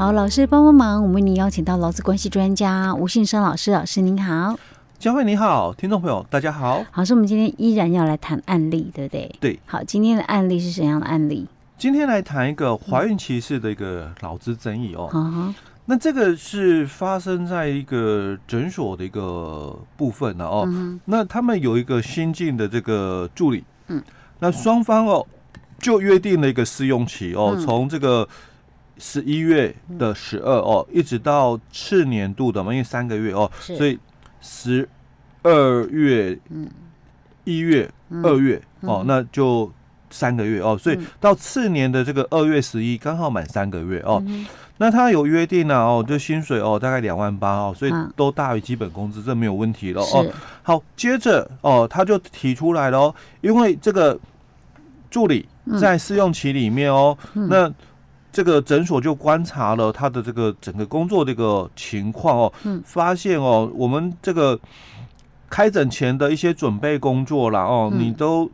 好，老师帮帮忙，我们为您邀请到劳资关系专家吴信生老师，老师您好，佳慧你好，听众朋友大家好。好，是我们今天依然要来谈案例，对不对？对。好，今天的案例是什么样的案例？今天来谈一个怀孕歧视的一个劳资争议哦。那这个是发生在一个诊所的一个部分呢哦。嗯。那他们有一个新进的这个助理，嗯，那双方哦就约定了一个试用期哦，从这个。十一月的十二哦，一直到次年度的嘛，因为三个月哦，所以十二月、一月、二月哦，那就三个月哦，所以到次年的这个二月十一刚好满三个月哦。那他有约定了哦，就薪水哦大概两万八哦，所以都大于基本工资，这没有问题了哦。好，接着哦，他就提出来了哦，因为这个助理在试用期里面哦，那。这个诊所就观察了他的这个整个工作这个情况哦，发现哦，我们这个开诊前的一些准备工作啦哦，你都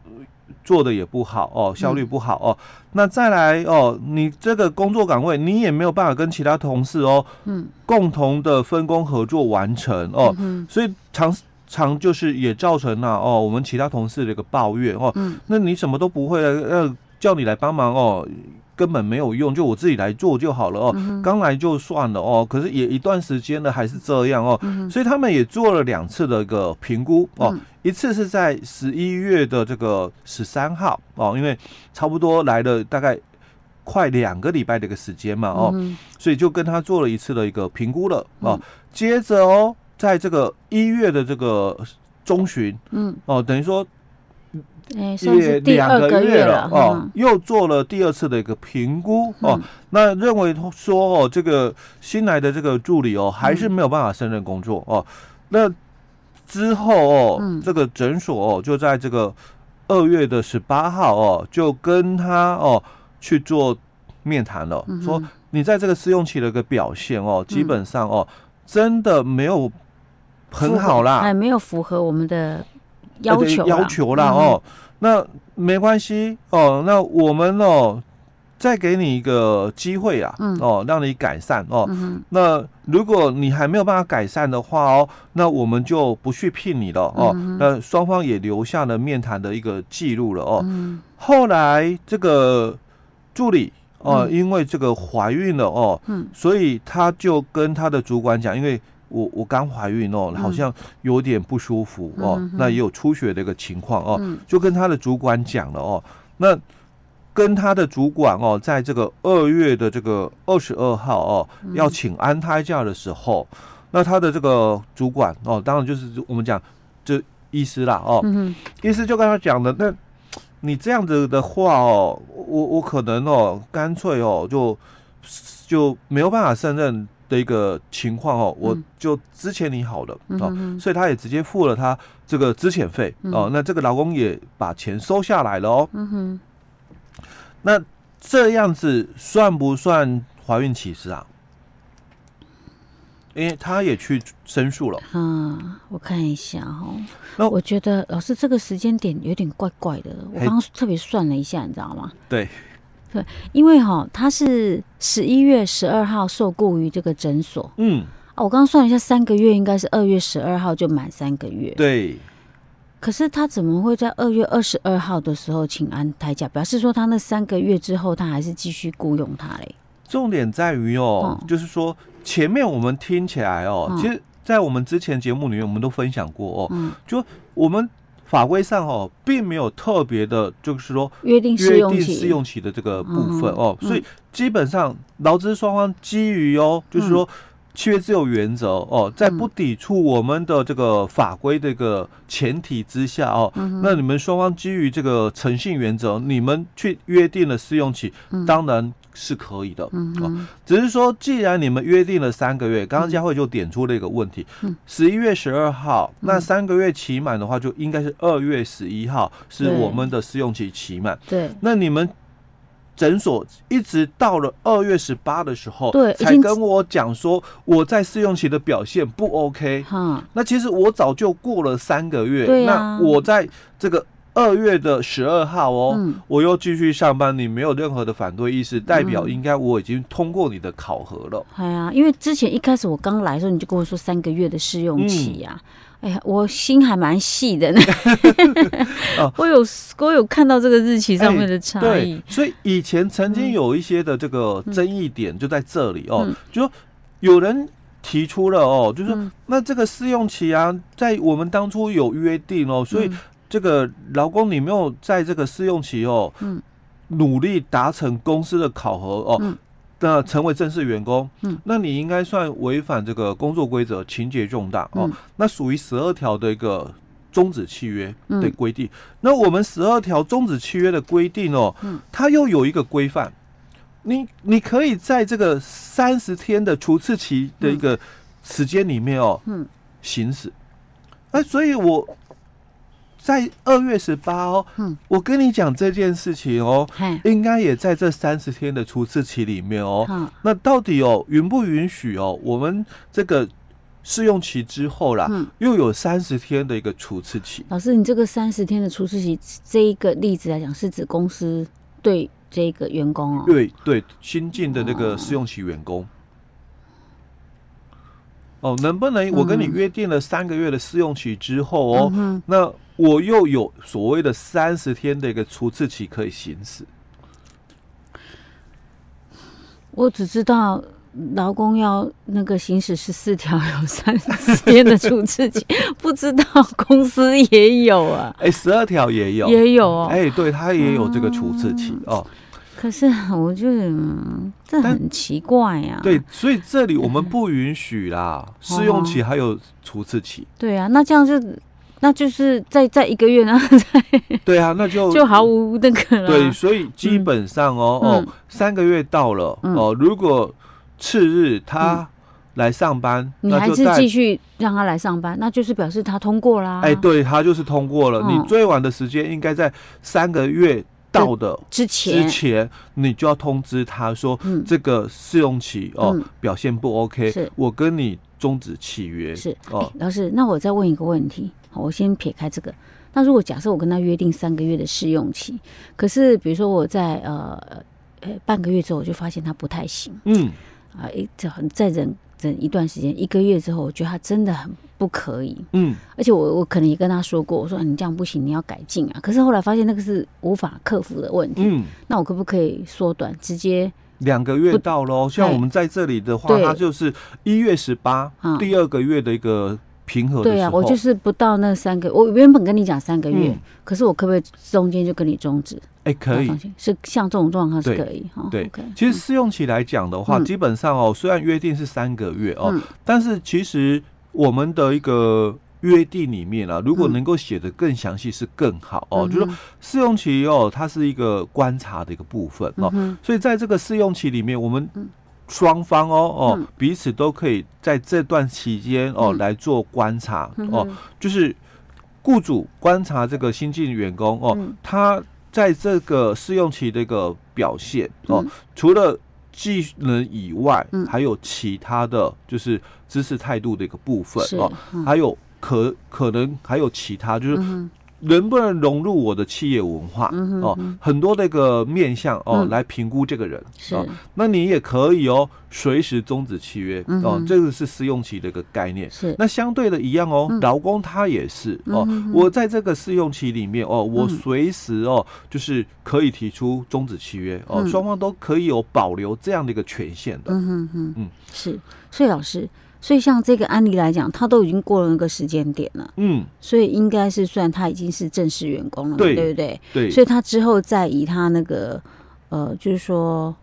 做的也不好哦，效率不好哦。那再来哦，你这个工作岗位你也没有办法跟其他同事哦，嗯，共同的分工合作完成哦，所以常常就是也造成了哦，我们其他同事的一个抱怨哦，那你什么都不会，要叫你来帮忙哦。根本没有用，就我自己来做就好了哦。刚来就算了哦，可是也一段时间了还是这样哦。所以他们也做了两次的一个评估哦，一次是在十一月的这个十三号哦，因为差不多来了大概快两个礼拜的一个时间嘛哦，所以就跟他做了一次的一个评估了哦。接着哦，在这个一月的这个中旬，嗯哦，等于说。也两个月了哦，又做了第二次的一个评估哦，那认为说哦，这个新来的这个助理哦，还是没有办法胜任工作哦。那之后哦，这个诊所哦，就在这个二月的十八号哦，就跟他哦去做面谈了，说你在这个试用期的一个表现哦，基本上哦，真的没有很好啦，还没有符合我们的。要求要求了哦，那没关系哦，那我们哦再给你一个机会啊，哦让你改善哦。那如果你还没有办法改善的话哦，那我们就不去聘你了哦。那双方也留下了面谈的一个记录了哦。后来这个助理哦，因为这个怀孕了哦，所以他就跟他的主管讲，因为。我我刚怀孕哦，好像有点不舒服哦，嗯、那也有出血的一个情况哦，嗯、就跟他的主管讲了哦，那跟他的主管哦，在这个二月的这个二十二号哦，要请安胎假的时候，嗯、那他的这个主管哦，当然就是我们讲这医师啦哦，医师就跟他讲的，那你这样子的话哦，我我可能哦，干脆哦，就就没有办法胜任。的一个情况哦，我就资遣你好了哦，所以他也直接付了他这个资遣费哦，那这个劳工也把钱收下来了哦。嗯哼，那这样子算不算怀孕歧视啊？因为他也去申诉了。嗯，我看一下哦，那我觉得老师这个时间点有点怪怪的，我刚刚特别算了一下，你知道吗？对。对，因为哈，他是十一月十二号受雇于这个诊所。嗯，啊，我刚刚算了一下，三个月应该是二月十二号就满三个月。对。可是他怎么会在二月二十二号的时候请安胎假？表示说他那三个月之后，他还是继续雇佣他嘞？重点在于哦，嗯、就是说前面我们听起来哦，嗯、其实在我们之前节目里面，我们都分享过哦，嗯，就我们法规上哦，并没有特别的，就是说约定试用期，试用期的这个部分哦，嗯、所以基本上劳资双方基于哦，就是说。契约自由原则哦，在不抵触我们的这个法规这个前提之下哦，嗯、那你们双方基于这个诚信原则，你们去约定了试用期，嗯、当然是可以的。嗯，哦，只是说既然你们约定了三个月，刚刚佳慧就点出了一个问题，十一月十二号，那三个月期满的话，就应该是二月十一号是我们的试用期期满。对，那你们。诊所一直到了二月十八的时候，对，才跟我讲说我在试用期的表现不 OK。哈，那其实我早就过了三个月，那我在这个二月的十二号哦，嗯，我又继续上班，你没有任何的反对意思，代表应该我已经通过你的考核了。哎呀，因为之前一开始我刚来的时候，你就跟我说三个月的试用期呀。嗯。哎呀，我心还蛮细的呢。我有我有看到这个日期上面的差异，欸，所以以前曾经有一些的这个争议点就在这里哦，嗯、就说有人提出了哦，就是说那这个试用期啊，在我们当初有约定哦，所以这个劳工你没有在这个试用期哦，嗯，努力达成公司的考核哦。嗯那成为正式员工，嗯，那你应该算违反这个工作规则，情节重大哦。那属于十二条的一个终止契约的规定。那我们十二条终止契约的规定哦，它又有一个规范，你你可以在这个三十天的除斥期的一个时间里面哦，嗯，行使。哎所以我。在二月十八哦，嗯，我跟你讲这件事情哦，应该也在这三十天的除斥期里面哦。嗯、那到底哦，允不允许哦？我们这个试用期之后啦，嗯、又有三十天的一个除斥期。老师，你这个三十天的除斥期，这一个例子来讲，是指公司对这个员工哦？对对，新进的那个试用期员工。哦，哦，能不能我跟你约定了三个月的试用期之后哦，嗯、那？我又有所谓的三十天的一个除斥期可以行使。我只知道劳工要那个行使十四条有三十天的除斥期，不知道公司也有啊？哎、欸，十二条也有，也有哦。哎、欸，对，他也有这个除斥期、嗯、哦。可是我觉得、嗯、这很奇怪呀、啊。对，所以这里我们不允许啦，试用期还有除斥期。对啊，那这样就。那就是在在一个月呢？对啊，那就就毫无那个了。对，所以基本上哦、嗯、哦，三个月到了、嗯、哦，如果次日他来上班，嗯、你还是继续让他来上班，那就是表示他通过啦。哎，对，他就是通过了。嗯、你最晚的时间应该在三个月到的之前，之前你就要通知他说，这个试用期哦、嗯、表现不 OK，是我跟你终止契约。是哦，老师，那我再问一个问题。我先撇开这个，那如果假设我跟他约定三个月的试用期，可是比如说我在呃呃半个月之后，我就发现他不太行，嗯，啊，一再再忍忍一段时间，一个月之后，我觉得他真的很不可以，嗯，而且我我可能也跟他说过，我说你这样不行，你要改进啊。可是后来发现那个是无法克服的问题，嗯，那我可不可以缩短，直接两个月到喽？像我们在这里的话，它就是一月十八，第二个月的一个。平和对啊，我就是不到那三个，我原本跟你讲三个月，嗯、可是我可不可以中间就跟你终止？哎、欸，可以，是像这种状况是可以哈。对，其实试用期来讲的话，嗯、基本上哦，虽然约定是三个月哦，嗯、但是其实我们的一个约定里面啊，如果能够写得更详细是更好哦。嗯、就是说试用期哦，它是一个观察的一个部分哦，嗯、所以在这个试用期里面，我们。双方哦哦，彼此都可以在这段期间哦来做观察哦，就是雇主观察这个新进员工哦，他在这个试用期的一个表现哦，除了技能以外，还有其他的就是知识态度的一个部分哦，还有可可能还有其他就是。能不能融入我的企业文化？哦，很多那个面向哦，来评估这个人。是，那你也可以哦，随时终止契约哦，这个是试用期的一个概念。是，那相对的一样哦，劳工他也是哦，我在这个试用期里面哦，我随时哦，就是可以提出终止契约哦，双方都可以有保留这样的一个权限的。嗯嗯嗯嗯，是。所以老师。所以像这个案例来讲，他都已经过了那个时间点了，嗯，所以应该是算他已经是正式员工了，对对不对？对，所以他之后再以他那个呃，就是说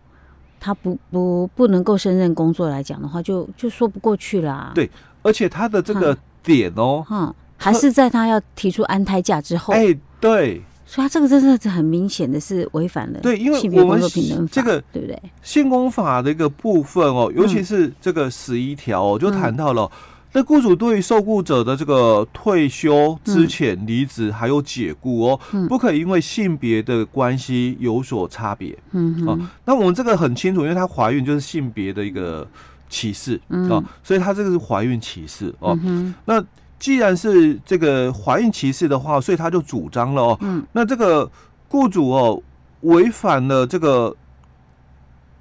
他不不不能够胜任工作来讲的话，就就说不过去啦。对，而且他的这个点哦，嗯，还是在他要提出安胎假之后，哎，对。所以，他这个真的是很明显的是违反了对，因为我们这个对不对？性工法的一个部分哦，尤其是这个十一条哦，就谈到了，那雇主对于受雇者的这个退休、之前、离职还有解雇哦，不可以因为性别的关系有所差别。嗯，哦，那我们这个很清楚，因为她怀孕就是性别的一个歧视哦，所以她这个是怀孕歧视哦。嗯那既然是这个怀孕歧视的话，所以他就主张了哦，嗯，那这个雇主哦违反了这个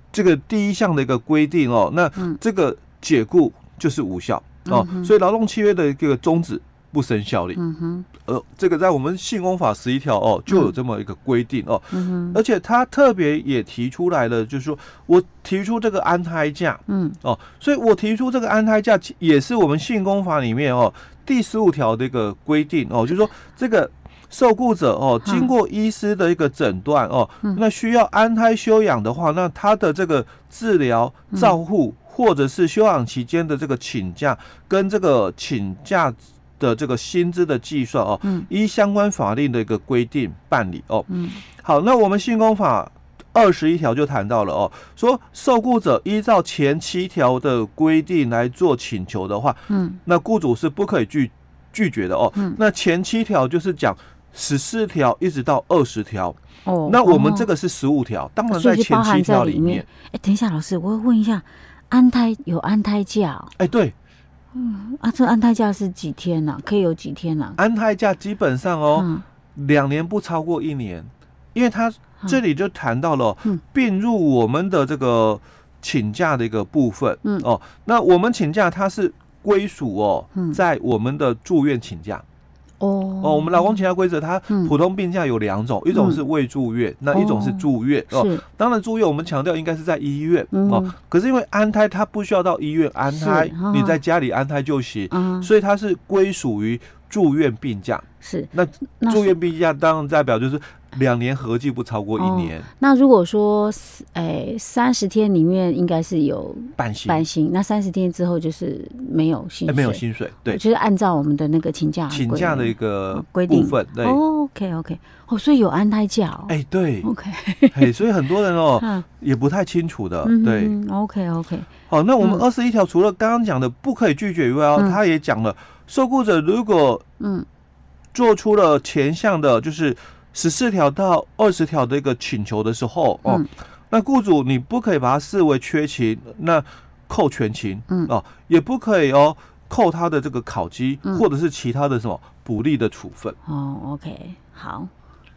这个第一项的一个规定哦，那这个解雇就是无效哦，所以劳动契约的一个终止不生效力。嗯哼，呃，这个在我们性工法十一条哦就有这么一个规定哦，嗯哼，而且他特别也提出来了，就是说我提出这个安胎假，嗯，哦，所以我提出这个安胎假也是我们性工法里面哦。第十五条的一个规定哦，就是说这个受雇者哦，经过医师的一个诊断哦，那需要安胎休养的话，那他的这个治疗、照护或者是休养期间的这个请假，跟这个请假的这个薪资的计算哦，依相关法令的一个规定办理哦。嗯好，那我们新工法。二十一条就谈到了哦，说受雇者依照前七条的规定来做请求的话，嗯，那雇主是不可以拒拒绝的哦。嗯，那前七条就是讲十四条一直到二十条哦，那我们这个是十五条，当然在前七条里面。哎，等一下，老师，我问一下，安胎有安胎假？哎，对，嗯，啊，这安胎假是几天呢？可以有几天呢？安胎假基本上哦，两年不超过一年，因为他。这里就谈到了并入我们的这个请假的一个部分，嗯。哦，那我们请假它是归属哦，在我们的住院请假，哦。哦，我们劳工请假规则它普通病假有两种，一种是未住院，那一种是住院哦。当然住院我们强调应该是在医院哦，可是因为安胎它不需要到医院安胎，你在家里安胎就行，所以它是归属于住院病假。是。那住院病假当然代表就是。两年合计不超过一年。哦、那如果说，哎，三十天里面应该是有半薪，半薪。那三十天之后就是没有薪水，没有薪水。对，就是按照我们的那个请假请假的一个规定。对、哦、，OK OK。哦，所以有安胎假哦。哎，对，OK。哎，所以很多人哦 也不太清楚的。对、嗯、，OK OK。好，那我们二十一条除了刚刚讲的不可以拒绝以外，嗯、他也讲了，受雇者如果嗯做出了前项的，就是。十四条到二十条的一个请求的时候哦，嗯、那雇主你不可以把它视为缺勤，那扣全勤，嗯。哦，也不可以哦扣他的这个考绩，嗯、或者是其他的什么补利的处分。哦，OK，好，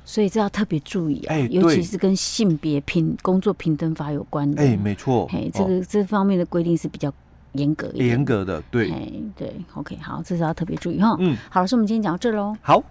所以这要特别注意啊，哎、尤其是跟性别平工作平等法有关的，哎，没错，哎，这个、哦、这方面的规定是比较严格一点，严格的，对，哎，对，OK，好，这是要特别注意哈。嗯，好，老师，我们今天讲到这喽。好。